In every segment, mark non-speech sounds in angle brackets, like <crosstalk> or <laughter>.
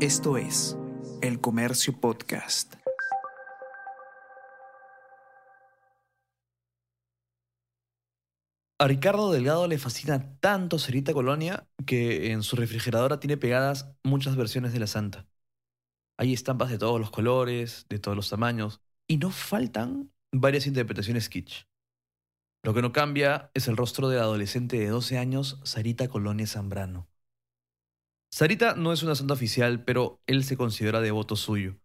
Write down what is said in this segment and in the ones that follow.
Esto es El Comercio Podcast. A Ricardo Delgado le fascina tanto Cerita Colonia que en su refrigeradora tiene pegadas muchas versiones de la Santa. Hay estampas de todos los colores, de todos los tamaños, y no faltan varias interpretaciones kitsch. Lo que no cambia es el rostro de la adolescente de 12 años, Sarita Colonia Zambrano. Sarita no es una santa oficial, pero él se considera devoto suyo.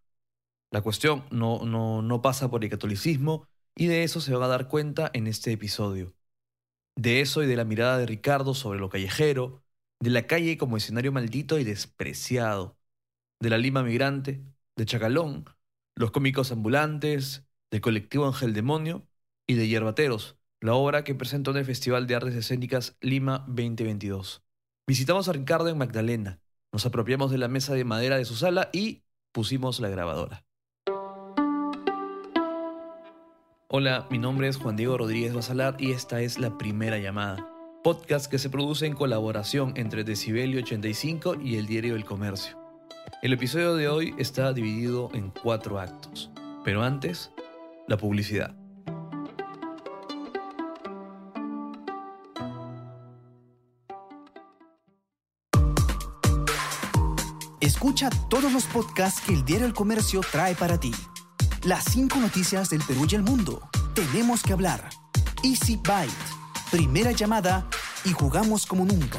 La cuestión no, no, no pasa por el catolicismo y de eso se van a dar cuenta en este episodio. De eso y de la mirada de Ricardo sobre lo callejero, de la calle como escenario maldito y despreciado, de la Lima migrante, de Chacalón, los cómicos ambulantes, del colectivo Ángel Demonio y de Yerbateros, la obra que presentó en el Festival de Artes Escénicas Lima 2022. Visitamos a Ricardo en Magdalena, nos apropiamos de la mesa de madera de su sala y pusimos la grabadora. Hola, mi nombre es Juan Diego Rodríguez Basalar y esta es La Primera Llamada, podcast que se produce en colaboración entre Decibelio 85 y el Diario del Comercio. El episodio de hoy está dividido en cuatro actos, pero antes, la publicidad. Escucha todos los podcasts que el Diario El Comercio trae para ti. Las cinco noticias del Perú y el mundo. Tenemos que hablar. Easy Byte. Primera llamada y jugamos como nunca.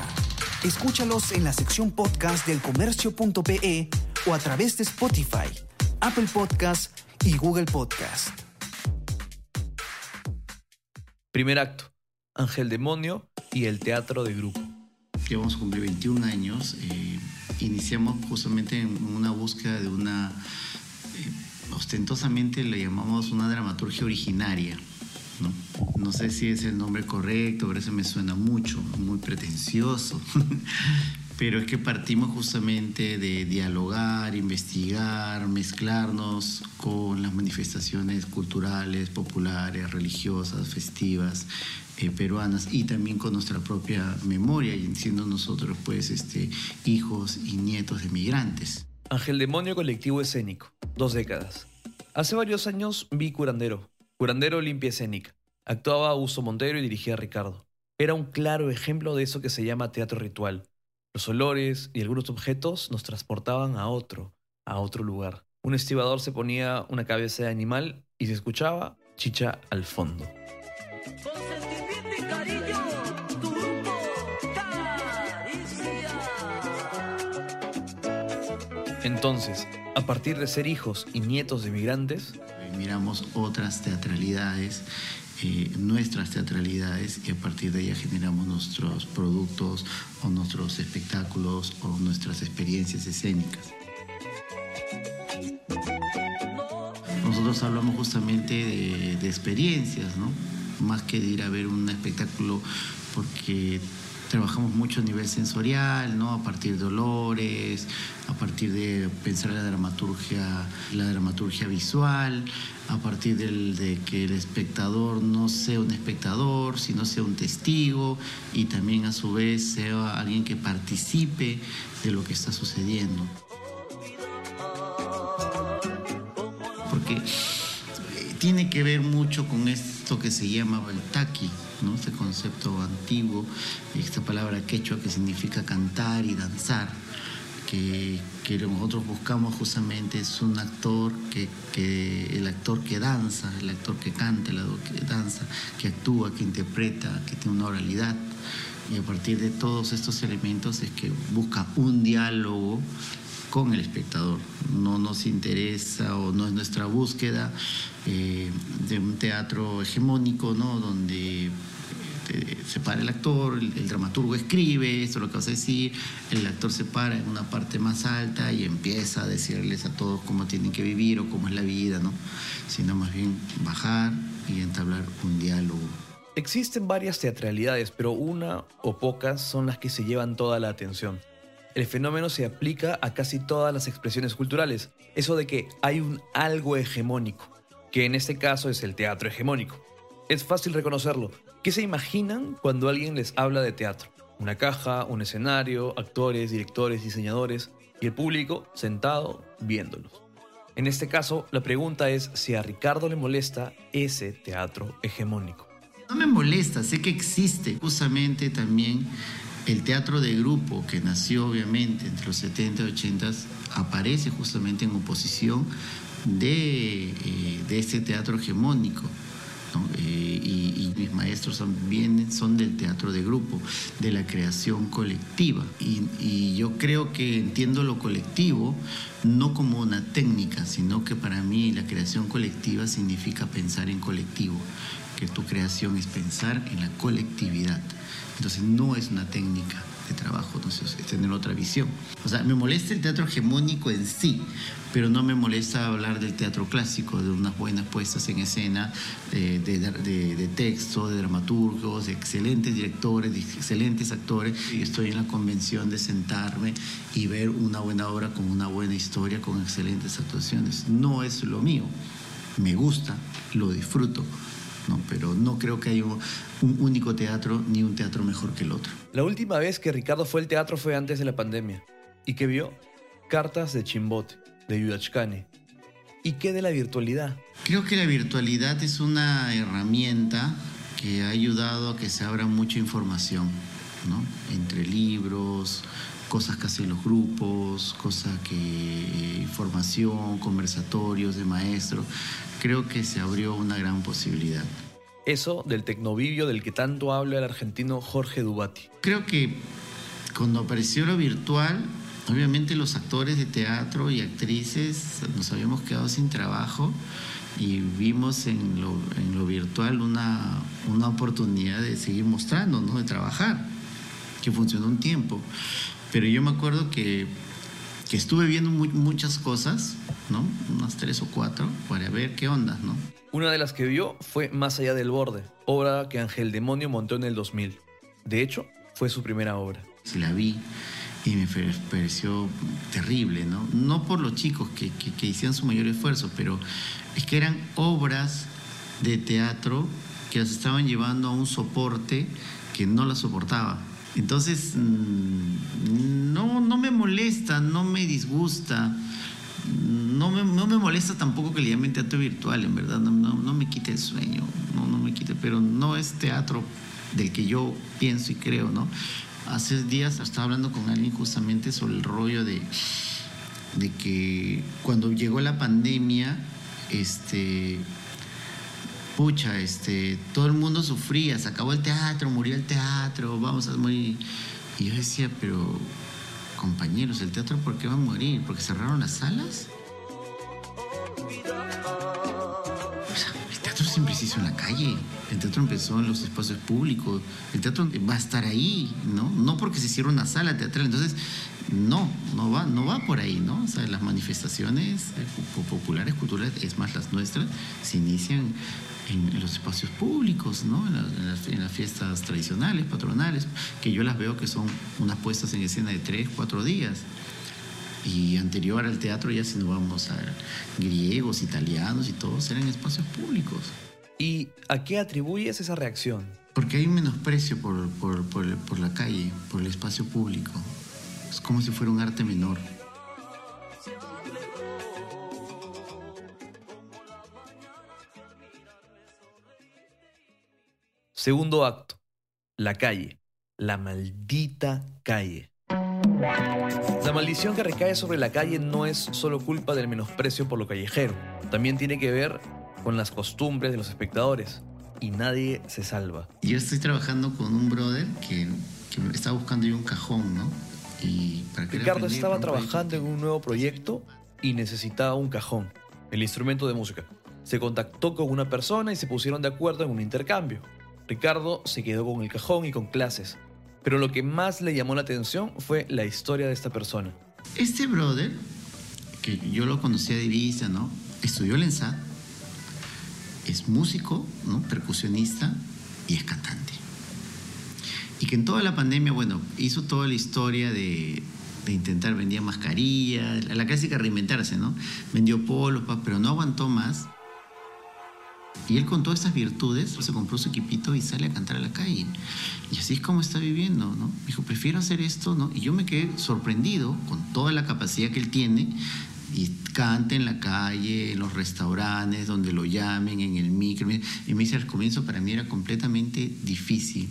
Escúchalos en la sección podcast del comercio.pe o a través de Spotify, Apple Podcast y Google Podcast. Primer acto. Ángel Demonio y el teatro de grupo. Ya vamos a cumplir 21 años. Eh, iniciamos justamente en una búsqueda de una, eh, ostentosamente le llamamos una dramaturgia originaria. ¿no? sé si es el nombre correcto, pero eso me suena mucho, muy pretencioso. <laughs> pero es que partimos justamente de dialogar, investigar, mezclarnos con las manifestaciones culturales, populares, religiosas, festivas, eh, peruanas y también con nuestra propia memoria, y siendo nosotros pues este, hijos y nietos de migrantes. Ángel Demonio Colectivo Escénico, dos décadas. Hace varios años vi Curandero, Curandero Limpia Escénica. Actuaba Augusto Montero y dirigía a Ricardo. Era un claro ejemplo de eso que se llama teatro ritual. Los olores y algunos objetos nos transportaban a otro, a otro lugar. Un estibador se ponía una cabeza de animal y se escuchaba chicha al fondo. Entonces, a partir de ser hijos y nietos de migrantes, miramos otras teatralidades, nuestras teatralidades, y a partir de ellas generamos nuestros productos o nuestros espectáculos o nuestras experiencias escénicas. Nosotros hablamos justamente de, de experiencias, ¿no? Más que de ir a ver un espectáculo porque trabajamos mucho a nivel sensorial, ¿no? A partir de olores, a partir de pensar la dramaturgia, la dramaturgia visual, a partir del, de que el espectador no sea un espectador, sino sea un testigo y también a su vez sea alguien que participe de lo que está sucediendo. Porque eh, tiene que ver mucho con esto que se llama el ¿no? este concepto antiguo, esta palabra quechua que significa cantar y danzar, que, que nosotros buscamos justamente es un actor que, que, el actor que danza, el actor que canta, el actor que danza, que actúa, que interpreta, que tiene una oralidad. Y a partir de todos estos elementos es que busca un diálogo con el espectador. No nos interesa o no es nuestra búsqueda eh, de un teatro hegemónico, ¿no? Donde se para el actor, el, el, dramaturgo escribe, esto es lo que vas a decir, el actor se para en una parte más alta y empieza a decirles a todos cómo tienen que vivir o cómo es la vida, ¿no? Sino más bien bajar y entablar un diálogo. Existen varias teatralidades, pero una o pocas son las que se llevan toda la atención. El fenómeno se aplica a casi todas las expresiones culturales, eso de que hay un algo hegemónico, que en este caso es el teatro hegemónico. Es fácil reconocerlo. ¿Qué se imaginan cuando alguien les habla de teatro? Una caja, un escenario, actores, directores, diseñadores. y el público sentado viéndolos. En este caso, la pregunta es si a Ricardo le molesta ese teatro hegemónico. No me molesta, sé que existe justamente también el teatro de grupo que nació obviamente entre los 70 y 80 aparece justamente en oposición de, eh, de ese teatro hegemónico. Eh, y, mis maestros también son del teatro de grupo, de la creación colectiva. Y, yo creo que entiendo lo colectivo no como una técnica, sino que para mí la creación colectiva significa pensar en colectivo, que tu creación es pensar en la colectividad. Entonces no es una técnica de trabajo, entonces es tener otra visión. O sea, me molesta el teatro hegemónico en sí, pero no me molesta hablar del teatro clásico, de unas buenas puestas en escena, de, de, texto, de dramaturgos, de excelentes directores, de excelentes actores. Y estoy en la convención de sentarme y ver una buena obra con una buena historia, con excelentes actuaciones. No es lo mío, me gusta, lo disfruto ¿no? pero no creo que haya un, único teatro ni un teatro mejor que el otro. La última vez que Ricardo fue al teatro fue antes de la pandemia. ¿Y qué vio? Cartas de Chimbote, de Yudachkane. ¿Y qué de la virtualidad? Creo que la virtualidad es una herramienta que ha ayudado a que se abra mucha información, ¿no? Entre libros, cosas que hacen los grupos, cosas que eh, información, conversatorios de maestros creo que se abrió una gran posibilidad. Eso del tecnovivio del que tanto habla el argentino Jorge Dubati. Creo que cuando apareció lo virtual, obviamente los actores de teatro y actrices nos habíamos quedado sin trabajo y vimos en lo, en lo virtual una, una oportunidad de seguir mostrando, ¿no? de trabajar, que funcionó un tiempo. Pero yo me acuerdo que que estuve viendo muchas cosas, ¿no? Unas tres o cuatro, para ver qué onda, ¿no? Una de las que vio fue Más allá del borde, obra que Ángel Demonio montó en el 2000. De hecho, fue su primera obra. La vi y me pareció terrible, ¿no? No por los chicos que, que, hicieron su mayor esfuerzo, pero es que eran obras de teatro que las estaban llevando a un soporte que no las soportaba. Entonces, mm, no, no me molesta, no me disgusta. No me, no me molesta tampoco que le llamen teatro virtual, en verdad, no, no, me quite el sueño, no, no me quite, pero no es teatro del que yo pienso y creo, ¿no? Hace días estaba hablando con alguien justamente sobre el rollo de, de que cuando llegó la pandemia, este, pucha, este, todo el mundo sufría, se acabó el teatro, murió el teatro, vamos a morir. Y yo decía, pero compañeros, ¿el teatro por qué va a morir? ¿Porque cerraron las salas? el teatro siempre se hizo en la calle, el teatro empezó en los espacios públicos, el teatro va a estar ahí, ¿no? No porque se cierre una sala teatral, entonces no, no va, no va por ahí, ¿no? O sea, las manifestaciones populares, culturales, es más las nuestras, se inician en, los espacios públicos, ¿no? En, las, fiestas tradicionales, patronales, que yo las veo que son unas puestas en escena de tres, cuatro días. Y anterior al teatro, ya si no vamos a griegos, italianos y todos, eran espacios públicos. ¿Y a qué atribuyes esa reacción? Porque hay un menosprecio por, por, por la calle, por el espacio público. Es como si fuera un arte menor. Segundo acto. La calle. La maldita calle. La maldición que recae sobre la calle no es solo culpa del menosprecio por lo callejero, también tiene que ver con las costumbres de los espectadores y nadie se salva. Yo estoy trabajando con un brother que, que está buscando yo un cajón, ¿no? Y Ricardo estaba trabajando en un nuevo proyecto y necesitaba un cajón, el instrumento de música. Se contactó con una persona y se pusieron de acuerdo en un intercambio. Ricardo se quedó con el cajón y con clases, pero lo que más le llamó la atención fue la historia de esta persona. Este brother, que yo lo conocía de vista, ¿no? Estudió el ENSAD, es músico, ¿no? Percusionista y es cantante. Y que en toda la pandemia, bueno, hizo toda la historia de, intentar, vendía mascarillas, la clásica reinventarse, ¿no? Vendió polos, pero no aguantó más Y él con todas estas virtudes se compró su equipito y sale a cantar a la calle. Y así es como está viviendo, ¿no? Me dijo, prefiero hacer esto, ¿no? Y yo me quedé sorprendido con toda la capacidad que él tiene y canta en la calle, en los restaurantes, donde lo llamen, en el micro. Y me dice, al comienzo para mí era completamente difícil,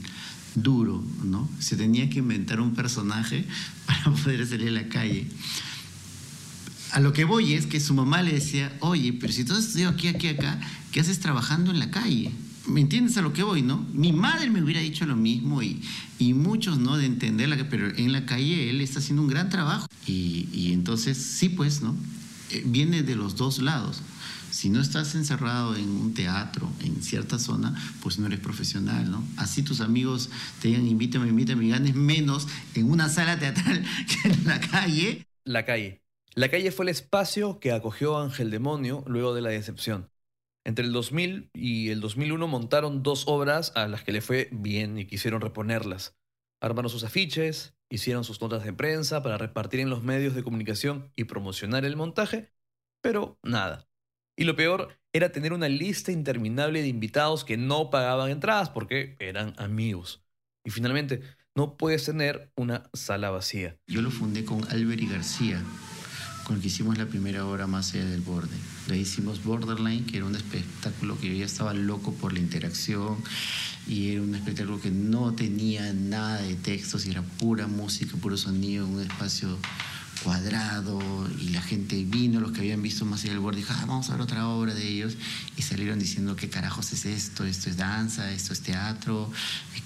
duro, ¿no? Se tenía que inventar un personaje <laughs> para poder salir a la calle. A lo que voy es que su mamá le decía, oye, pero si tú has estudiado aquí, aquí, acá, ¿qué haces trabajando en la calle? ¿Me entiendes a lo que voy, no? Mi madre me hubiera dicho lo mismo y, y muchos, ¿no? De entenderla, pero en la calle él está haciendo un gran trabajo. Y, y entonces, sí, pues, ¿no? Eh, viene de los dos lados. Si no estás encerrado en un teatro, en cierta zona, pues no eres profesional, ¿no? Así tus amigos te digan, invítame, invítame, y ganes menos en una sala teatral <laughs> que en la calle. La calle. La calle fue el espacio que acogió a Ángel Demonio luego de la decepción. Entre el 2000 y el 2001 montaron dos obras a las que le fue bien y quisieron reponerlas. Armaron sus afiches, hicieron sus notas de prensa para repartir en los medios de comunicación y promocionar el montaje, pero nada. Y lo peor era tener una lista interminable de invitados que no pagaban entradas porque eran amigos. Y finalmente, no puedes tener una sala vacía. Yo lo fundé con Albert y García, con el que hicimos la primera obra más allá del borde. Le hicimos Borderline, que era un espectáculo que yo ya estaba loco por la interacción y era un espectáculo que no tenía nada de textos y era pura música, puro sonido, un espacio cuadrado y la gente vino, los que habían visto más allá del borde, dijo, ah, vamos a ver otra obra de ellos y salieron diciendo, ¿qué carajos es esto? Esto es danza, esto es teatro,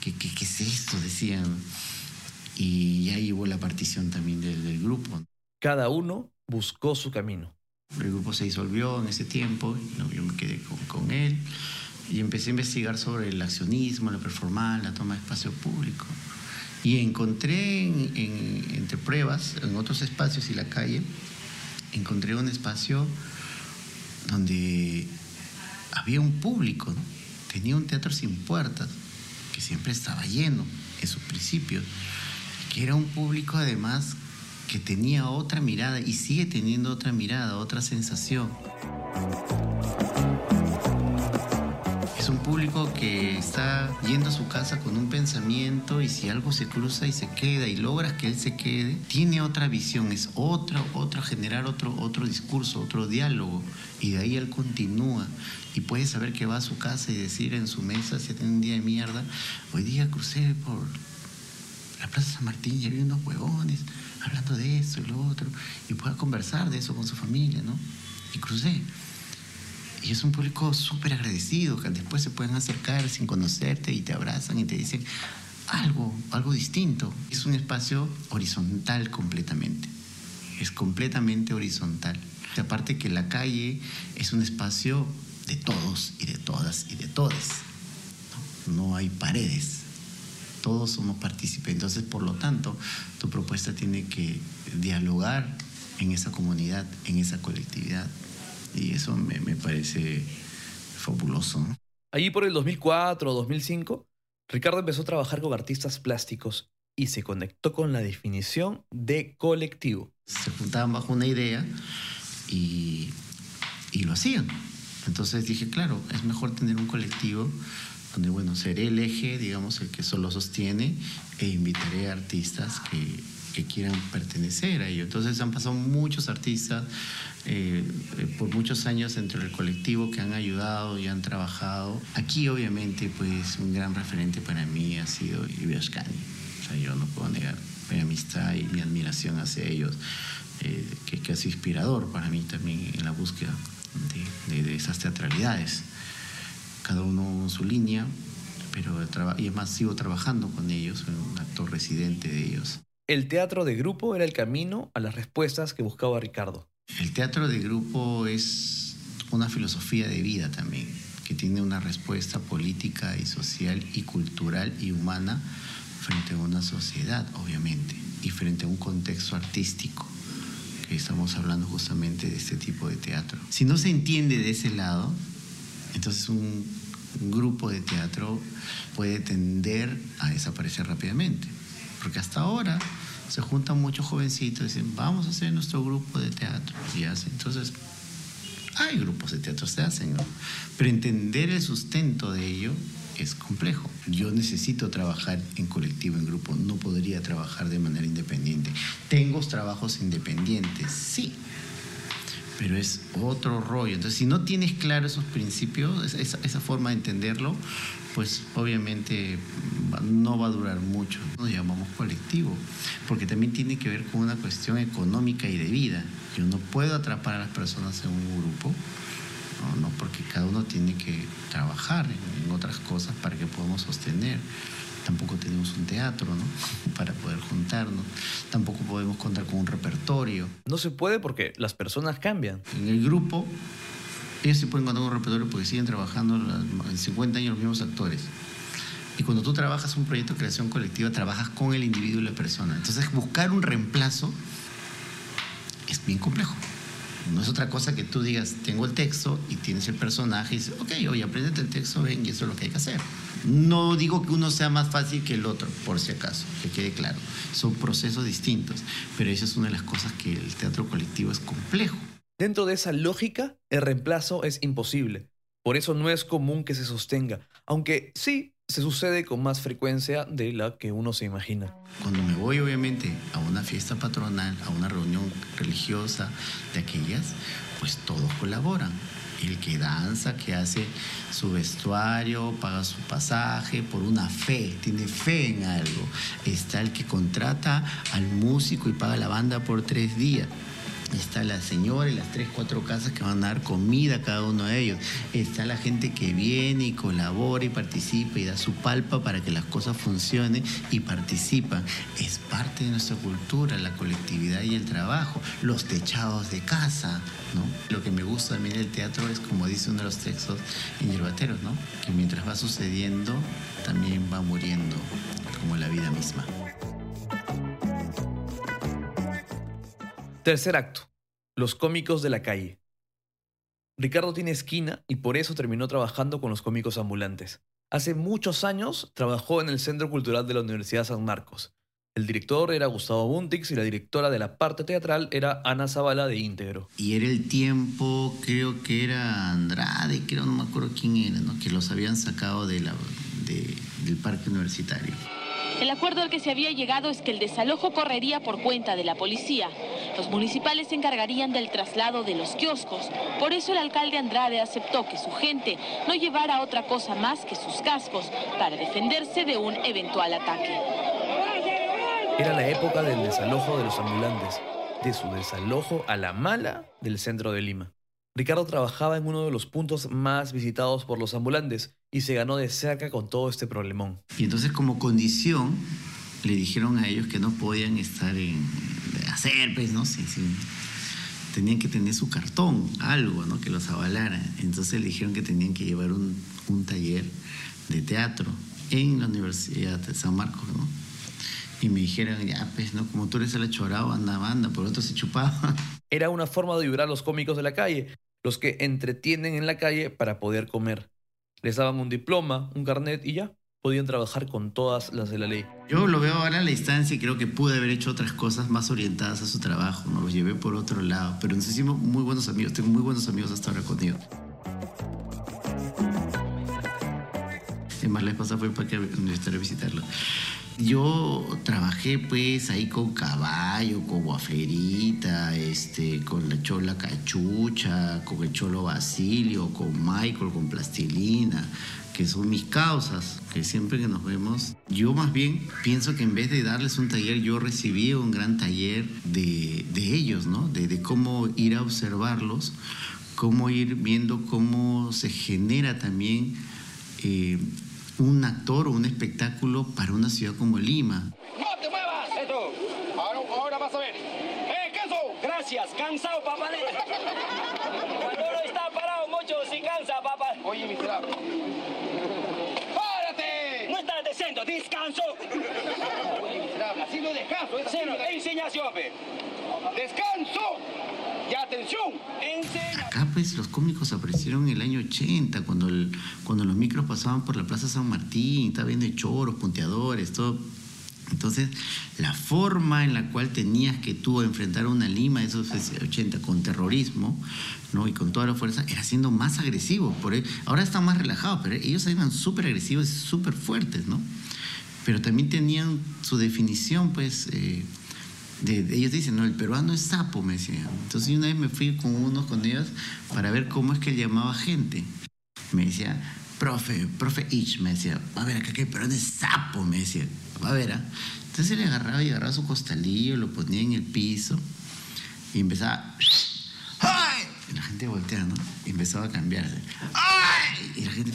¿qué, qué, qué es esto? Decían. Y ahí hubo la partición también del, del grupo. Cada uno buscó su camino. El grupo se disolvió en ese tiempo, yo me quedé con, con, él y empecé a investigar sobre el accionismo, la performance, la toma de espacio público. Y encontré en, en, entre pruebas, en otros espacios y la calle, encontré un espacio donde había un público, tenía un teatro sin puertas, que siempre estaba lleno en sus principios, que era un público además que tenía otra mirada y sigue teniendo otra mirada, otra sensación. Es un público que está yendo a su casa con un pensamiento y si algo se cruza y se queda y logras que él se quede, tiene otra visión, es otra, otra, generar otro, otro discurso, otro diálogo y de ahí él continúa y puede saber que va a su casa y decir en su mesa si tiene un día de mierda, hoy día crucé por la Plaza San Martín y había unos huevones hablando de eso y lo otro, y pueda conversar de eso con su familia, ¿no? Y crucé. Y es un público súper agradecido, que después se pueden acercar sin conocerte y te abrazan y te dicen algo, algo distinto. Es un espacio horizontal completamente. Es completamente horizontal. Y aparte que la calle es un espacio de todos y de todas y de todes. No, no hay paredes todos somos partícipes. Entonces, por lo tanto, tu propuesta tiene que dialogar en esa comunidad, en esa colectividad. Y eso me, me parece fabuloso. ¿no? Allí por el 2004 o 2005, Ricardo empezó a trabajar con artistas plásticos y se conectó con la definición de colectivo. Se juntaban bajo una idea y, y lo hacían. Entonces dije, claro, es mejor tener un colectivo donde, bueno, seré el eje, digamos, el que solo sostiene e invitaré a artistas que, que quieran pertenecer a ello. Entonces han pasado muchos artistas eh, por muchos años dentro del colectivo que han ayudado y han trabajado. Aquí obviamente pues un gran referente para mí ha sido Ibeas Cani. O sea, yo no puedo negar mi amistad y mi admiración hacia ellos, eh, que, que es inspirador para mí también en la búsqueda de, de, de esas teatralidades cada uno su línea, pero y además sigo trabajando con ellos, soy un actor residente de ellos. El teatro de grupo era el camino a las respuestas que buscaba Ricardo. El teatro de grupo es una filosofía de vida también, que tiene una respuesta política y social y cultural y humana frente a una sociedad, obviamente, y frente a un contexto artístico, que estamos hablando justamente de este tipo de teatro. Si no se entiende de ese lado, entonces un, un, grupo de teatro puede tender a desaparecer rápidamente. Porque hasta ahora se juntan muchos jovencitos y dicen, vamos a hacer nuestro grupo de teatro. Y hace. Entonces, Hay grupos de teatro, se hacen, ¿no? Pero entender el sustento de ello es complejo. Yo necesito trabajar en colectivo, en grupo, no podría trabajar de manera independiente. Tengo trabajos independientes, sí, pero es otro rollo. Entonces, si no tienes claro esos principios, esa, esa forma de entenderlo, pues obviamente no va a durar mucho. Nos llamamos colectivo, porque también tiene que ver con una cuestión económica y de vida. Yo no puedo atrapar a las personas en un grupo, no, porque cada uno tiene que trabajar en otras cosas para que podamos sostener tampoco tenemos un teatro, ¿no? Para poder juntarnos, tampoco podemos contar con un repertorio. No se puede porque las personas cambian. En el grupo, ellos se pueden contar con un repertorio porque siguen trabajando en 50 años los mismos actores. Y cuando tú trabajas un proyecto de creación colectiva, trabajas con el individuo y la persona. Entonces, buscar un reemplazo es bien complejo. No es otra cosa que tú digas, tengo el texto y tienes el personaje y dices, ok, oye, aprendete el texto, ven, y eso es lo que hay que hacer. No digo que uno sea más fácil que el otro, por si acaso, que quede claro. Son procesos distintos, pero esa es una de las cosas que el teatro colectivo es complejo. Dentro de esa lógica, el reemplazo es imposible. Por eso no es común que se sostenga, aunque sí se sucede con más frecuencia de la que uno se imagina. Cuando me voy obviamente a una fiesta patronal, a una reunión religiosa de aquellas, pues todos colaboran. El que danza, que hace su vestuario, paga su pasaje por una fe, tiene fe en algo. Está el que contrata al músico y paga la banda por tres días. Está la señora y las tres, cuatro casas que van a dar comida a cada uno de ellos. Está la gente que viene y colabora y participa y da su palpa para que las cosas funcionen y participan. Es parte de nuestra cultura, la colectividad y el trabajo. Los techados de casa, ¿no? Lo que me gusta también del teatro es, como dice uno de los textos en Yerbateros, ¿no? Que mientras va sucediendo, también va muriendo, como la vida misma. Tercer acto. Los cómicos de la calle. Ricardo tiene esquina y por eso terminó trabajando con los cómicos ambulantes. Hace muchos años trabajó en el Centro Cultural de la Universidad San Marcos. El director era Gustavo Buntix y la directora de la parte teatral era Ana Zavala de Íntegro. Y era el tiempo, creo que era Andrade, creo, no me acuerdo quién era, que los habían sacado del parque universitario. El acuerdo al que se había llegado es que el desalojo correría por cuenta de la policía. Los municipales se encargarían del traslado de los kioscos. Por eso el alcalde Andrade aceptó que su gente no llevara otra cosa más que sus cascos para defenderse de un eventual ataque. Era la época del desalojo de los ambulantes, de su desalojo a la mala del centro de Lima. Ricardo trabajaba en uno de los puntos más visitados por los ambulantes y se ganó de cerca con todo este problemón. Y entonces como condición le dijeron a ellos que no podían estar en hacer, pues, no sé, sí, tenían que tener su cartón, algo, ¿no? Que los avalara. Entonces le dijeron que tenían que llevar un, un taller de teatro en la Universidad de San Marcos, ¿no? Y me dijeron, ya, pues, ¿no? Como tú eres el achorado, anda, banda, por otro se chupaba. Era una forma de ayudar a los cómicos de la calle, los que entretienen en la calle para poder comer. Les daban un diploma, un carnet y ya, podían trabajar con todas las de la ley. Yo lo veo ahora a la distancia y creo que pude haber hecho otras cosas más orientadas a su trabajo, ¿no? Los llevé por otro lado, pero nos hicimos muy buenos amigos, tengo muy buenos amigos hasta ahora con ellos. Más, la pasada fue para que a visitarlo. Yo trabajé pues ahí con caballo, con guaferita, este, con la chola cachucha, con el cholo Basilio, con Michael, con plastilina, que son mis causas, que siempre que nos vemos, yo más bien pienso que en vez de darles un taller, yo recibí un gran taller de, de ellos, ¿no? De, de cómo ir a observarlos, cómo ir viendo cómo se genera también eh, un actor o un espectáculo para una ciudad como Lima. ¡No te muevas! Esto. Ahora, ahora vas a ver. ¡Eh, queso! Gracias, cansado, papá. Cuando uno está parado mucho, si cansa, papá. Oye, miserable. ¡Párate! No estás diciendo, descanso. Oye, miserable, así no descanso. Es Cero, enseñación, pe. ¡Descanso! Y atención. Acá pues los cómicos aparecieron en el año 80, cuando, el, cuando los micros pasaban por la Plaza San Martín, estaba viendo choros, punteadores, todo. Entonces, la forma en la cual tenías que tú enfrentar una Lima de esos 80 con terrorismo ¿no? y con toda la fuerza era siendo más agresivo. Por e, ahora están más relajados, pero ellos eran súper agresivos y súper fuertes, ¿no? Pero también tenían su definición, pues, eh, de, ellos dicen, no, el peruano es sapo, me decían. Entonces, una vez me fui con unos con ellos para ver cómo es que él llamaba gente. Me decía, profe, profe Ich, me decía, a ver, acá que el peruano es sapo, me decía a ver, ¿ah? Entonces él agarraba y agarraba su costalillo, lo ponía en el piso y empezaba. ¡Ay! Gente volteaba, ¿no? Y empezaba a cambiarse. ¡Ay! Y la gente,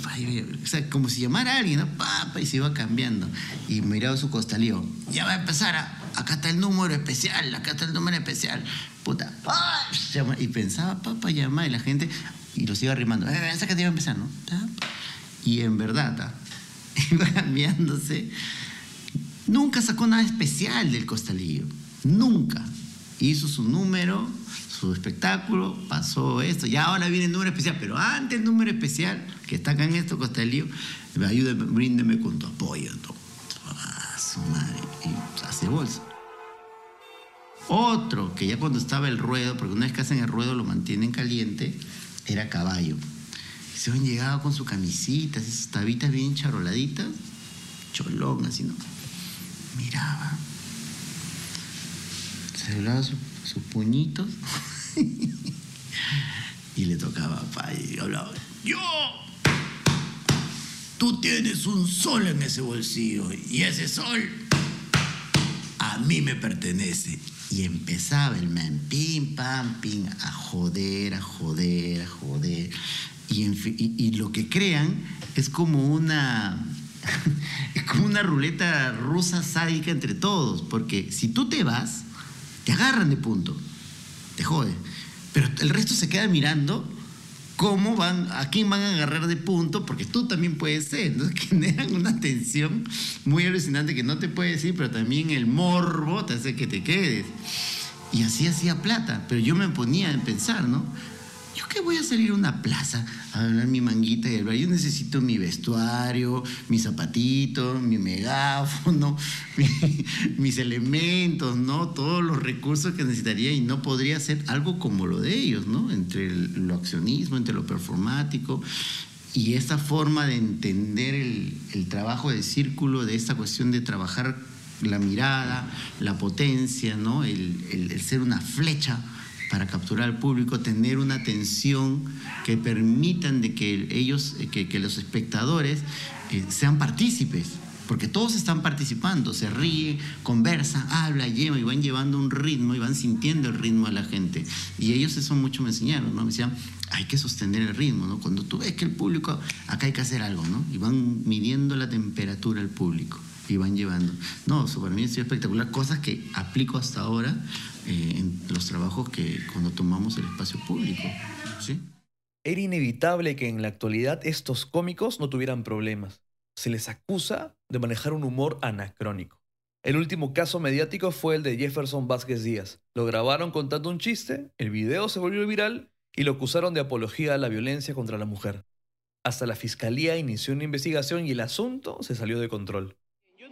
sea, como si llamara a alguien, ¿no? Papa, y se iba cambiando. Y miraba su costalillo. Ya va a empezar, acá está el número especial, acá está el número especial. Puta, ¡ay! Y pensaba, papá, llama, y la gente, y los iba arrimando. Eh, esa que te iba a empezar, ¿no? Y en verdad, <laughs> iba cambiándose Nunca sacó nada especial del costalillo. Nunca. Hizo su número, su espectáculo, pasó esto. Ya ahora viene el número especial. Pero antes el número especial, que está acá en esto costalillo, ayúdeme, bríndeme con tu apoyo. Ah, su madre. Y hace bolsa. Otro, que ya cuando estaba el ruedo, porque una vez que hacen el ruedo lo mantienen caliente, era caballo. Se habían llegado con su camisita, esas tabitas bien charoladitas, cholón, así, ¿no? miraba, se doblaba sus puñitos <laughs> y le tocaba a papá y hablaba, yo, tú tienes un sol en ese bolsillo y ese sol a mí me pertenece. Y empezaba el man, pim, pam, pim, a joder, a joder, a joder. Y, y lo que crean es como una <laughs> es como una ruleta rusa sádica entre todos, porque si tú te vas, te agarran de punto, te jode. Pero el resto se queda mirando cómo van, a quién van a agarrar de punto, porque tú también puedes ser. Entonces <laughs> generan una tensión muy alucinante que no te puede decir, pero también el morbo te hace que te quedes. Y así hacía plata, pero yo me ponía en pensar, ¿no? ¿Yo qué voy a salir a una plaza a hablar mi manguita y el Yo necesito mi vestuario, mi zapatito, mi megáfono, <laughs> mis elementos, ¿no? Todos los recursos que necesitaría y no podría hacer algo como lo de ellos, ¿no? Entre lo accionismo, entre lo performático y esta forma de entender el, trabajo de círculo, de esta cuestión de trabajar la mirada, la potencia, ¿no? el ser una flecha para capturar al público, tener una atención que permitan de que ellos, eh, que, los espectadores eh, sean partícipes, porque todos están participando, se ríen, conversan, habla, lleva y van llevando un ritmo y van sintiendo el ritmo a la gente. Y ellos eso mucho me enseñaron, ¿no? Me decían, hay que sostener el ritmo, ¿no? Cuando tú ves que el público, acá hay que hacer algo, ¿no? Y van midiendo la temperatura al público y van llevando. No, eso para mí es espectacular, cosas que aplico hasta ahora eh, en los trabajos que cuando tomamos el espacio público. ¿sí? Era inevitable que en la actualidad estos cómicos no tuvieran problemas. Se les acusa de manejar un humor anacrónico. El último caso mediático fue el de Jefferson Vázquez Díaz. Lo grabaron contando un chiste, el video se volvió viral y lo acusaron de apología a la violencia contra la mujer. Hasta la fiscalía inició una investigación y el asunto se salió de control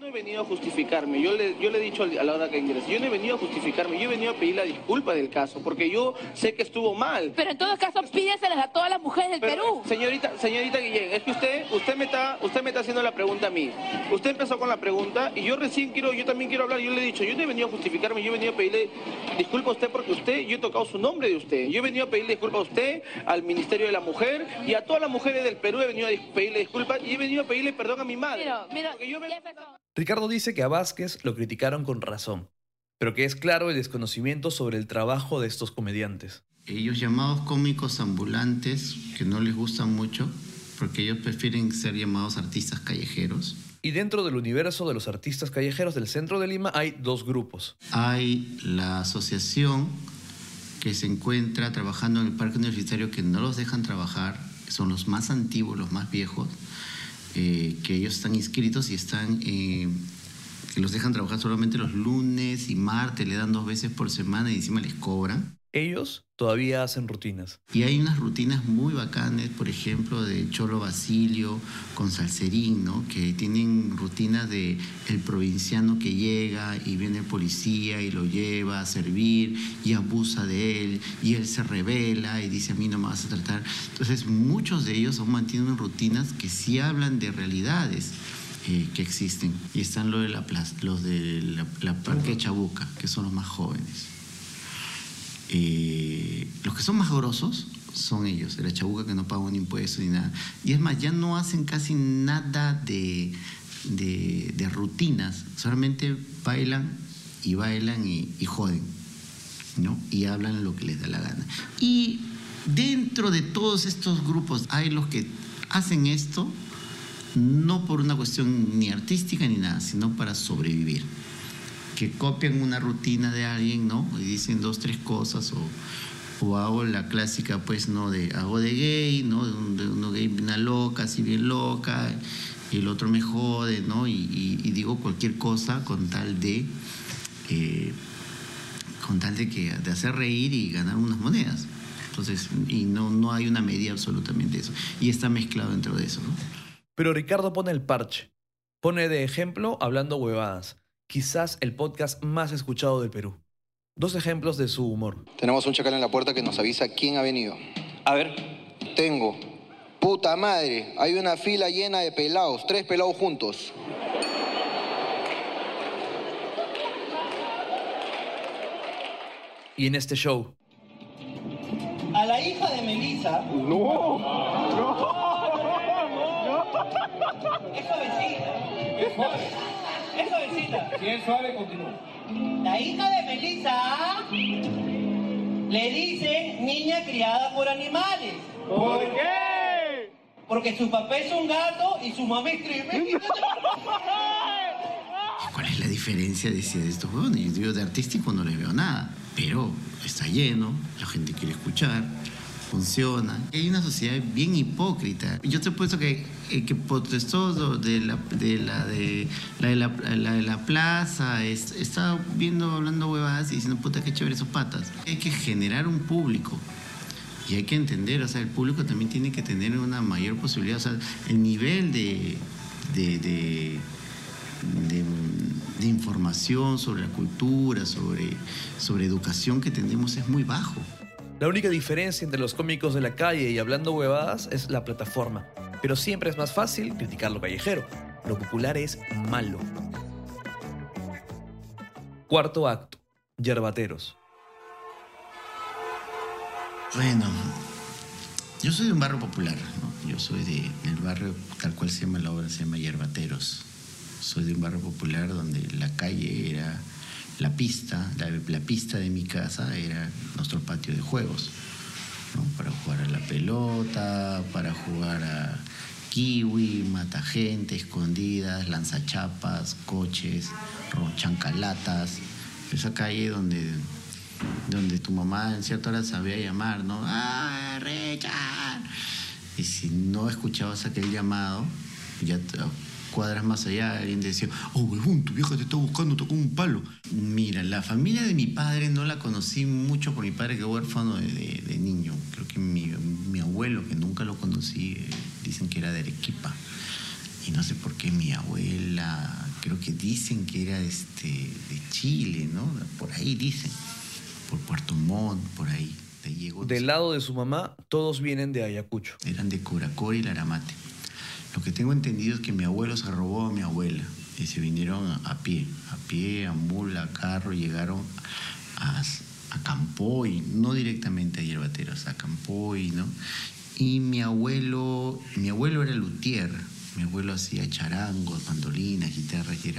he venido a justificarme, yo le, yo le he dicho a la hora que ingresé, yo no he venido a justificarme, yo he venido a pedir la disculpa del caso, porque yo sé que estuvo mal. Pero en todo caso, pídeselas a todas las mujeres del Perú. Señorita, señorita Guillén, es que usted, usted me está, usted me está haciendo la pregunta a mí. Usted empezó con la pregunta y yo recién quiero, yo también quiero hablar, yo le he dicho, yo no he venido a justificarme, yo he venido a pedirle disculpa a usted porque usted, yo he tocado su nombre de usted. Yo he venido a pedirle disculpas a usted, al Ministerio de la Mujer y a todas las mujeres del Perú he venido a pedirle disculpas y he venido a pedirle perdón a mi madre. Mira, Ricardo dice que a Vázquez lo criticaron con razón, pero que es claro el desconocimiento sobre el trabajo de estos comediantes. Ellos llamados cómicos ambulantes, que no les gustan mucho, porque ellos prefieren ser llamados artistas callejeros. Y dentro del universo de los artistas callejeros del centro de Lima hay dos grupos. Hay la asociación que se encuentra trabajando en el parque universitario que no los dejan trabajar, son los más antiguos, los más viejos, eh, que ellos están inscritos y están, eh, los dejan trabajar solamente los lunes y martes, le dan dos veces por semana y encima les cobran. Ellos todavía hacen rutinas. Y hay unas rutinas muy bacanes, por ejemplo, de Cholo Basilio con Salserín. Que tienen rutinas de el provinciano que llega y viene el policía y lo lleva a servir y abusa de él y él se revela y dice a mí no me vas a tratar. Entonces muchos de ellos aún mantienen rutinas que sí hablan de realidades. eh, que existen y están los de la, plaza- los de la Parque Chabuca que son los más jóvenes los que son más grosos son ellos, la chabuca que no pagan impuestos ni nada. Y es más, ya no hacen casi nada de, de, de rutinas, solamente bailan y bailan y, y joden, ¿no? Y hablan lo que les da la gana. Y dentro de todos estos grupos hay los que hacen esto no por una cuestión ni artística ni nada, sino para sobrevivir que copian una rutina de alguien, ¿no? Y dicen dos, tres cosas, o, o hago la clásica, pues, ¿no? De hago de gay, ¿no? De, un- uno gay, una loca, así bien loca, y el otro me jode, ¿no? Y, y- y digo cualquier cosa con tal de, eh, con tal de, que, de hacer reír y ganar unas monedas. Entonces, y no, no hay una medida absolutamente de eso. Y está mezclado dentro de eso, ¿no? Pero Ricardo pone el parche. Pone de ejemplo hablando huevadas. Quizás el podcast más escuchado del Perú. Dos ejemplos de su humor. Tenemos un chacal en la puerta que nos avisa quién ha venido. A ver. Tengo. Puta madre, hay una fila llena de pelados, tres pelados juntos. Y en este show, A la hija de Melissa. No, no, no. Es suavecita. Es suavecita. Si es suave, continúa. La hija de Melissa le dice niña criada por animales. ¿Por qué? Porque su papá es un gato y su mamá es tremenda. ¿Cuál es la diferencia de, si de estos huevones? Yo digo, de artístico no les veo nada, pero está lleno, la gente quiere escuchar, funciona. Hay una sociedad bien hipócrita. Yo te he puesto que, eh, que protestó de la de la de la de la, plaza, es- estaba viendo, hablando huevadas y diciendo, puta, qué chévere esos patas. Hay que generar un público. Y hay que entender, o sea, el público también tiene que tener una mayor posibilidad, o sea, el nivel de, de, de, de- de información sobre la cultura, sobre, sobre educación que tenemos es muy bajo. La única diferencia entre los cómicos de la calle y hablando huevadas es la plataforma. Pero siempre es más fácil criticar lo callejero. Lo popular es malo. Cuarto acto. Yerbateros. Bueno, yo soy de un barrio popular, ¿no? Yo soy de, del barrio, tal cual se llama la obra, se llama Yerbateros. Soy de un barrio popular donde la calle era la pista, la, pista de mi casa era nuestro patio de juegos, ¿no? Para jugar a la pelota, para jugar a kiwi, matagente, escondidas, lanzachapas, coches, chancalatas. Esa calle donde donde tu mamá en cierta hora sabía llamar, ¿no? ¡Ah, Richard! Y si no escuchabas aquel llamado, ya te- cuadras más allá, alguien decía, oh, huevón, tu vieja te está buscando, tocó un palo. Mira, la familia de mi padre no la conocí mucho por mi padre que huérfano de, de- de niño. Creo que mi, mi abuelo, que nunca lo conocí, eh, dicen que era de Arequipa. Y no sé por qué mi abuela, creo que dicen que era este, de Chile, ¿no? Por ahí dicen. Por Puerto Montt, por ahí. Ahí llegó, Del lado de su mamá, todos vienen de Ayacucho. eran de Curacó y Laramate. Lo que tengo entendido es que mi abuelo se robó a mi abuela y se vinieron a, pie, a pie, a mula, a carro, llegaron a, Campoy, no directamente a Yerbateros, a Campoy, ¿no? Y mi abuelo, mi abuelo era luthier, mi abuelo hacía charangos, mandolinas, guitarras y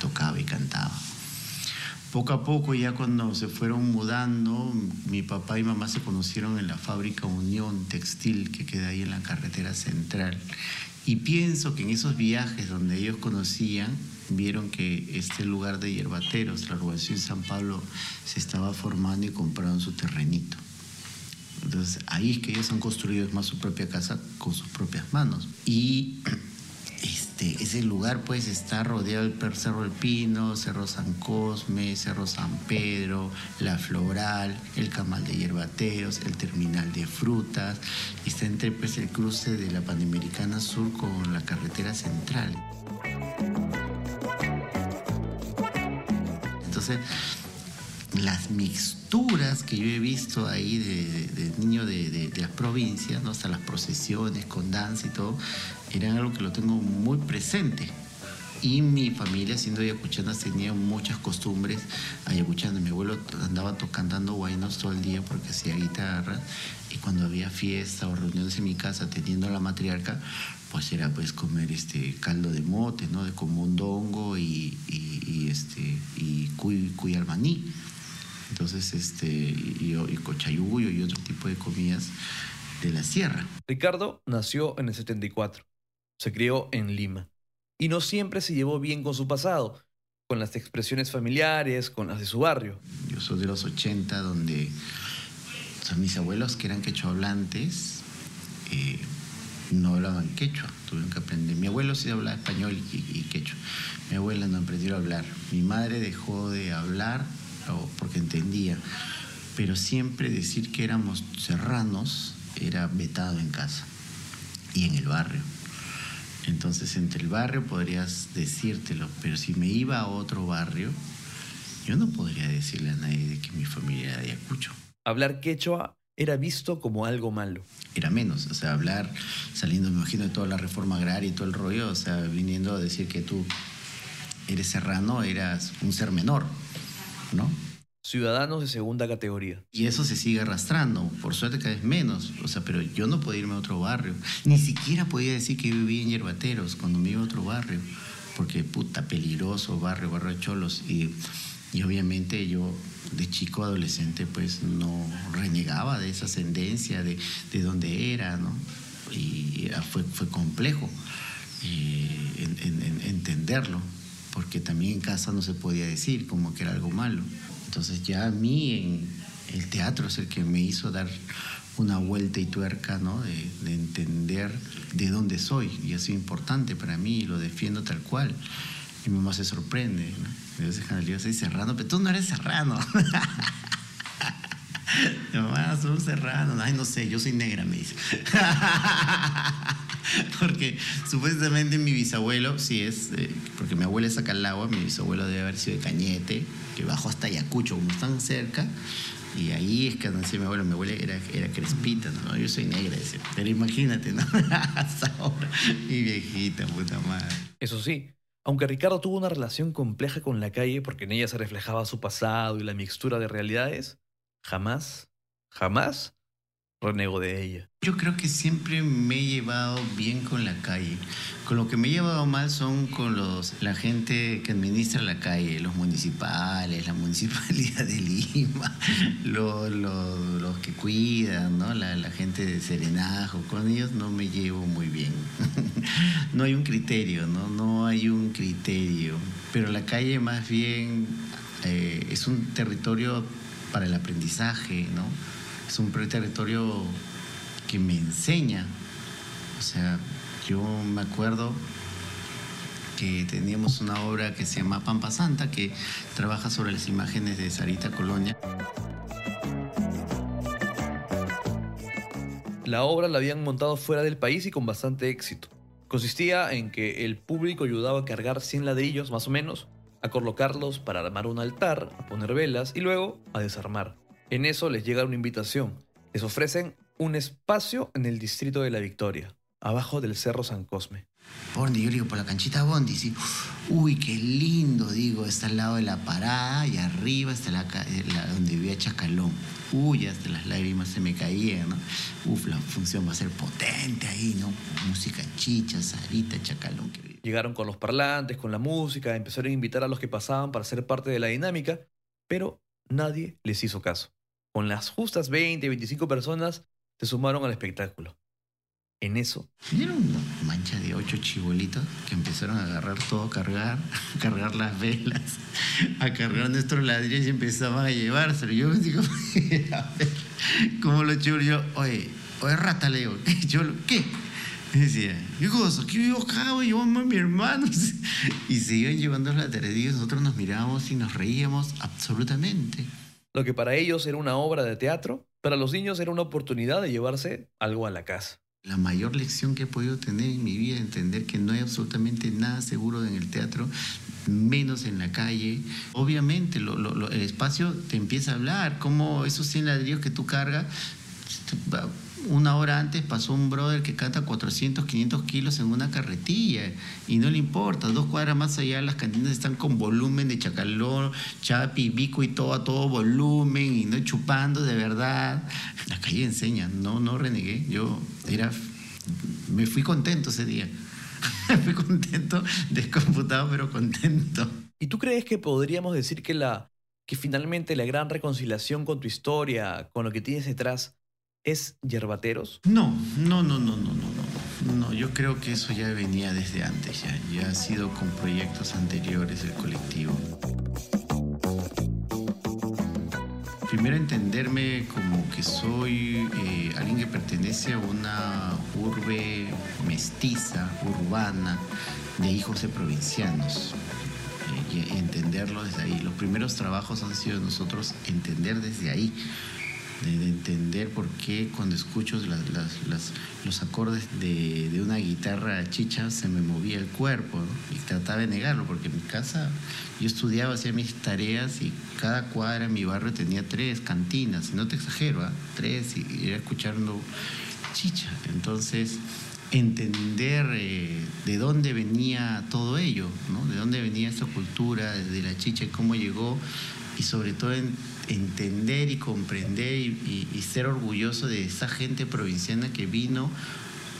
tocaba y cantaba. Poco a poco, ya cuando se fueron mudando, mi papá y mamá se conocieron en la fábrica Unión Textil que queda ahí en la carretera central. Y pienso que en esos viajes donde ellos conocían, vieron que este lugar de hierbateros, la urbanización San Pablo, se estaba formando y compraron su terrenito. Entonces ahí es que ellos han construido más su propia casa con sus propias manos. Y este, ese lugar pues está rodeado del Cerro del Pino, Cerro San Cosme, Cerro San Pedro, La Floral, el Camal de Hierbateos, el Terminal de Frutas, está entre pues el cruce de la Panamericana Sur con la carretera central. Entonces, las mixturas que yo he visto ahí de, niño de, las provincias, ¿no? hasta las procesiones con danza y todo, eran algo que lo tengo muy presente. Y mi familia, siendo ayacuchanas, tenía muchas costumbres ayacuchanas. Mi abuelo andaba cantando guainos todo el día porque hacía guitarra. Y cuando había fiesta o reuniones en mi casa, teniendo la matriarca, pues era pues comer este caldo de mote, ¿no? De comondongo y, y, este, y cuy, cuy almaní. Entonces, este, y, y cochayuyo y otro tipo de comidas de la sierra. Ricardo nació en el 74. Se crió en Lima. Y no siempre se llevó bien con su pasado, con las expresiones familiares, con las de su barrio. Yo soy de los 80, donde mis abuelos, que eran quechohablantes, eh, no hablaban quechua, tuvieron que aprender. Mi abuelo sí hablaba español y, y, quechua. Mi abuela no aprendió a hablar. Mi madre dejó de hablar porque entendía. Pero siempre decir que éramos serranos era vetado en casa y en el barrio. Entonces, entre el barrio podrías decírtelo, pero si me iba a otro barrio, yo no podría decirle a nadie de que mi familia era de Ayacucho. Hablar quechua era visto como algo malo. Era menos, o sea, hablar saliendo, me imagino, de toda la reforma agraria y todo el rollo, o sea, viniendo a decir que tú eres serrano, eras un ser menor, ¿no? ciudadanos de segunda categoría. Y eso se sigue arrastrando, por suerte cada vez menos, o sea, pero yo no podía irme a otro barrio, ni siquiera podía decir que vivía en Yerbateros cuando me iba a otro barrio, porque puta, peligroso barrio, barrio de cholos, y, y obviamente yo de chico adolescente pues no renegaba de esa ascendencia, de, de dónde era, ¿no? Y fue, fue complejo eh, entenderlo, porque también en casa no se podía decir como que era algo malo. Entonces ya a mí en el teatro es el que me hizo dar una vuelta y tuerca, ¿no? De, entender de dónde soy. Y ha sido importante para mí y lo defiendo tal cual. Mi mamá se sorprende, ¿no? De digo, soy serrano, pero tú no eres serrano. <laughs> mi mamá, soy serrano. Ay, no sé, yo soy negra, me dice. <laughs> <laughs> porque supuestamente mi bisabuelo, sí es, eh, porque mi abuela es Acalagua, mi bisabuelo debe haber sido de Cañete, que bajó hasta Ayacucho, como están cerca. Y ahí es que nació mi abuelo. Mi abuela era, era crespita, ¿no? Yo soy negra, pero imagínate, ¿no? <laughs> Hasta ahora. Mi viejita, puta madre. Eso sí, aunque Ricardo tuvo una relación compleja con la calle porque en ella se reflejaba su pasado y la mixtura de realidades, jamás, jamás renego de ella. Yo creo que siempre me he llevado bien con la calle. Con lo que me he llevado mal son con los, la gente que administra la calle, los municipales, la <laughs> municipalidad de Lima, los, los, que cuidan, ¿no? La, la, gente de Serenajo. Con ellos no me llevo muy bien. <laughs> no hay un criterio, ¿no? No hay un criterio. Pero la calle más bien eh, es un territorio para el aprendizaje, ¿no? Es un territorio que me enseña. O sea, yo me acuerdo que teníamos una obra que se llama Pampa Santa, que trabaja sobre las imágenes de Sarita Colonia. La obra la habían montado fuera del país y con bastante éxito. Consistía en que el público ayudaba a cargar 100 ladrillos, más o menos, a colocarlos para armar un altar, a poner velas y luego a desarmar. En eso les llega una invitación. Les ofrecen un espacio en el distrito de la Victoria, abajo del Cerro San Cosme. Bondi, yo digo, por la canchita Bondi, sí. Uy, qué lindo, digo, está al lado de la parada y arriba está la, donde vivía Chacalón. Uy, hasta las lágrimas se me caían, ¿no? Uf, la función va a ser potente ahí, ¿no? Música chicha, Sarita, Chacalón. Llegaron con los parlantes, con la música, empezaron a invitar a los que pasaban para ser parte de la dinámica, pero nadie les hizo caso con las justas 20, 25 personas, se sumaron al espectáculo. En eso. Vieron una mancha de ocho chibolitos que empezaron a agarrar todo, a cargar, <laughs> a cargar las velas, a cargar nuestros ladrillos y empezaban a llevárselo. Yo digo, <laughs> a ver, ¿cómo lo chivo? Yo, oye, oye, rata, le digo, yo, ¿qué? Y decía, ¿qué cosa? ¿Qué güey? Yo amo a mi hermano. <laughs> Y se iban llevando la tarea nosotros nos mirábamos y nos reíamos absolutamente. Lo que para ellos era una obra de teatro, para los niños era una oportunidad de llevarse algo a la casa. La mayor lección que he podido tener en mi vida es entender que no hay absolutamente nada seguro en el teatro, menos en la calle. Obviamente lo- el espacio te empieza a hablar, como esos 100 ladrillos que tú cargas, una hora antes pasó un brother que canta 400, 500 kilos en una carretilla y no le importa. Dos cuadras más allá las cantinas están con volumen de chacalón, chapi, bico y todo a todo volumen y no chupando de verdad. La calle enseña, no, no renegué. Yo era, me fui contento ese día. <laughs> Fui contento, descomputado, pero contento. ¿Y tú crees que podríamos decir que la que finalmente la gran reconciliación con tu historia, con lo que tienes detrás, es Yerbateros? No, no, no, no, no, no, no. No, yo creo que eso ya venía desde antes, ya, ya ha sido con proyectos anteriores del colectivo. Primero entenderme como que soy eh, alguien que pertenece a una urbe mestiza, urbana, de hijos de provincianos. Eh, entenderlo desde ahí. Los primeros trabajos han sido nosotros entender desde ahí de, de entender por qué cuando escucho las- los acordes de, de una guitarra chicha se me movía el cuerpo y trataba de negarlo porque en mi casa yo estudiaba, hacía mis tareas y cada cuadra en mi barrio tenía tres cantinas, no te exagero, ¿ah? tres y, era escuchando chicha. Entonces entender eh, de dónde venía todo ello, ¿no? de dónde venía esta cultura de la chicha cómo llegó y sobre todo en- entender y comprender y, ser orgulloso de esa gente provinciana que vino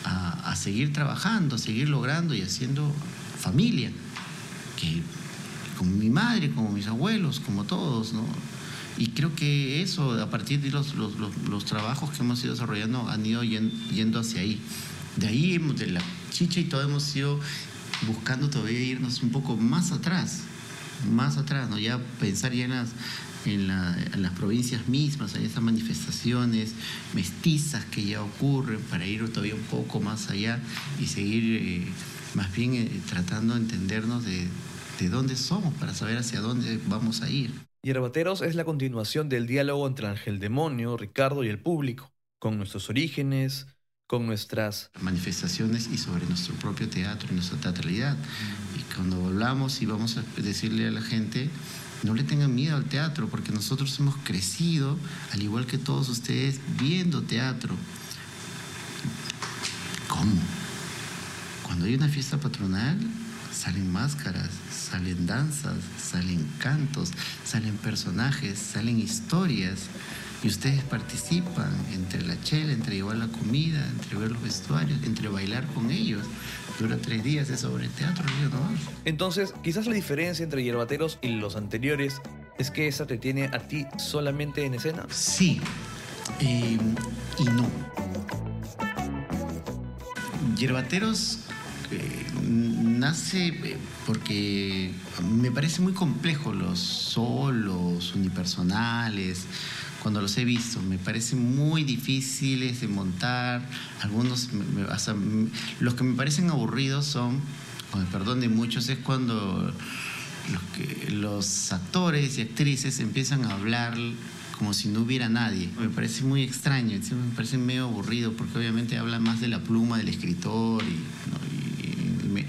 a, seguir trabajando, a seguir logrando y haciendo familia, que como mi madre, como mis abuelos, como todos, ¿no? Y creo que eso, a partir de los, trabajos que hemos ido desarrollando, han ido yen- yendo hacia ahí. De ahí, de la chicha y todo, hemos ido buscando todavía irnos un poco más atrás, más atrás, ¿no? Ya pensar ya en las, en, la- en las provincias mismas, en esas manifestaciones mestizas que ya ocurren, para ir todavía un poco más allá y seguir eh, más bien eh, tratando de entendernos de, de dónde somos para saber hacia dónde vamos a ir. Yerbateros es la continuación del diálogo entre Ángel Demonio, Ricardo y el público, con nuestros orígenes, con nuestras... manifestaciones y sobre nuestro propio teatro y nuestra teatralidad. Y cuando hablamos y vamos a decirle a la gente, no le tengan miedo al teatro, porque nosotros hemos crecido, al igual que todos ustedes, viendo teatro. ¿Cómo? Cuando hay una fiesta patronal, salen máscaras, salen danzas, salen cantos, salen personajes, salen historias. Y ustedes participan entre la chela, entre llevar la comida, entre ver los vestuarios, entre bailar con ellos. Dura tres días, es sobre teatro, Nomás. Entonces, quizás la diferencia entre Yerbateros y los anteriores es que esa te tiene a ti solamente en escena. Sí eh, y no. Yerbateros eh, nace eh, porque me parece muy complejo los solos, unipersonales. Cuando los he visto, me parecen muy difíciles de montar. Algunos, los que me parecen aburridos son, con el perdón de muchos, es cuando los, actores y actrices empiezan a hablar como si no hubiera nadie. Me parece muy extraño, me parece medio aburrido porque obviamente habla más de la pluma del escritor y, ¿no? y- y me-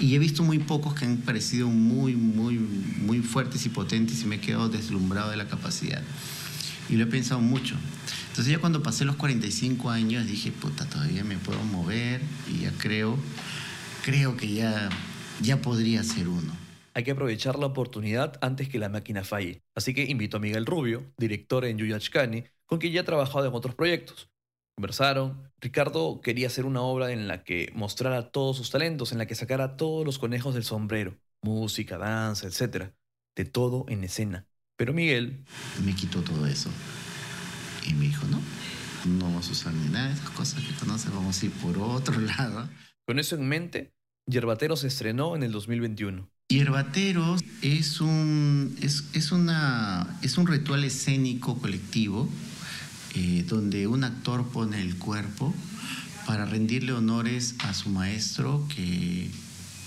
y he visto muy pocos que han parecido muy, muy, muy fuertes y potentes y me he quedado deslumbrado de la capacidad. Y lo he pensado mucho. Entonces ya cuando pasé los 45 años dije, puta, todavía me puedo mover y ya creo, creo que ya, ya podría ser uno. Hay que aprovechar la oportunidad antes que la máquina falle. Así que invito a Miguel Rubio, director en Yuyachkani, con quien ya ha trabajado en otros proyectos. Conversaron. Ricardo quería hacer una obra en la que mostrara todos sus talentos, en la que sacara todos los conejos del sombrero. Música, danza, etc. De todo en escena. Pero Miguel me quitó todo eso. Y me dijo, no, no vamos a usar ni nada de esas cosas que conoces, vamos a ir por otro <laughs> lado. Con eso en mente, Yerbatero se estrenó en el 2021. Hierbateros es un, es, es una, es un ritual escénico colectivo eh, donde un actor pone el cuerpo para rendirle honores a su maestro que,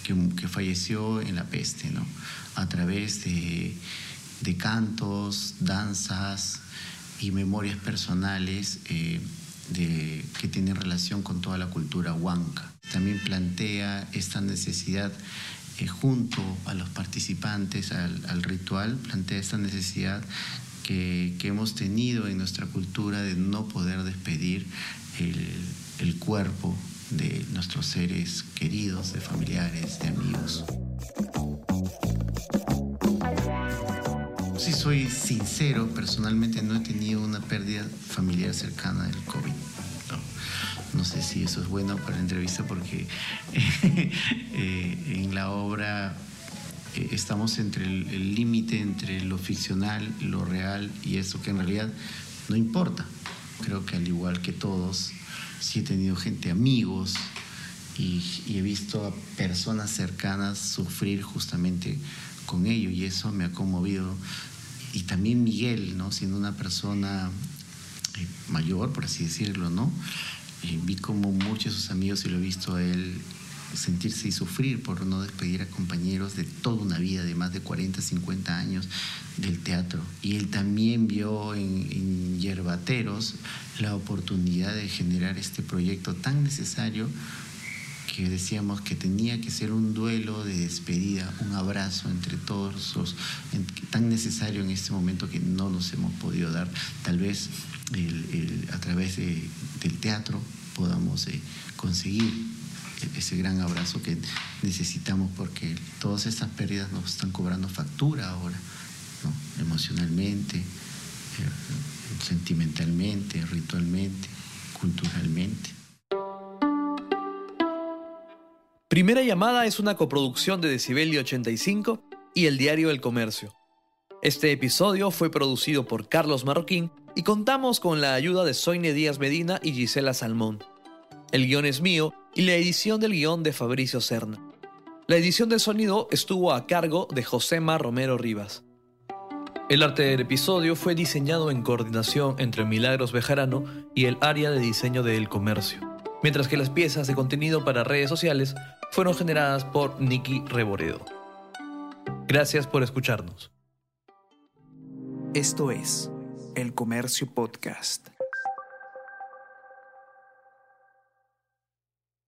que, falleció en la peste, ¿no? a través de, de cantos, danzas y memorias personales eh, que tienen relación con toda la cultura huanca. También plantea esta necesidad eh, junto a los participantes al, al, ritual, plantea esta necesidad que, hemos tenido en nuestra cultura de no poder despedir el cuerpo de nuestros seres queridos, de familiares, de amigos. Soy sincero, personalmente no he tenido una pérdida familiar cercana del COVID. No, sé si eso es bueno para la entrevista porque <laughs> eh, en la obra eh, estamos entre el límite entre lo ficcional, lo real y eso que en realidad no importa. Creo que al igual que todos, sí he tenido gente, amigos, y, he visto a personas cercanas sufrir justamente con ello, y eso me ha conmovido. Y también Miguel, ¿no? siendo una persona eh, mayor, por así decirlo, ¿no? Eh, vi como muchos de sus amigos, y lo he visto él sentirse y sufrir por no despedir a compañeros de toda una vida, de más de 40, 50 años del teatro. Y él también vio en, en Yerbateros la oportunidad de generar este proyecto tan necesario decíamos que tenía que ser un duelo de despedida, un abrazo entre todos los, tan necesario en este momento que no nos hemos podido dar. Tal vez a través del teatro podamos eh, conseguir ese gran abrazo que necesitamos porque todas estas pérdidas nos están cobrando factura ahora, emocionalmente, eh, sentimentalmente, ritualmente, culturalmente. Primera llamada es una coproducción de Decibelio 85 y el diario El Comercio. Este episodio fue producido por Carlos Marroquín y contamos con la ayuda de Soine Díaz Medina y Gisela Salmón. El guion es mío y la edición del guion de Fabricio Serna. La edición de sonido estuvo a cargo de Josema Romero Rivas. El arte del episodio fue diseñado en coordinación entre Milagros Bejarano y el área de diseño del comercio, mientras que las piezas de contenido para redes sociales fueron generadas por Nicky Reboredo. Gracias por escucharnos. Esto es El Comercio Podcast.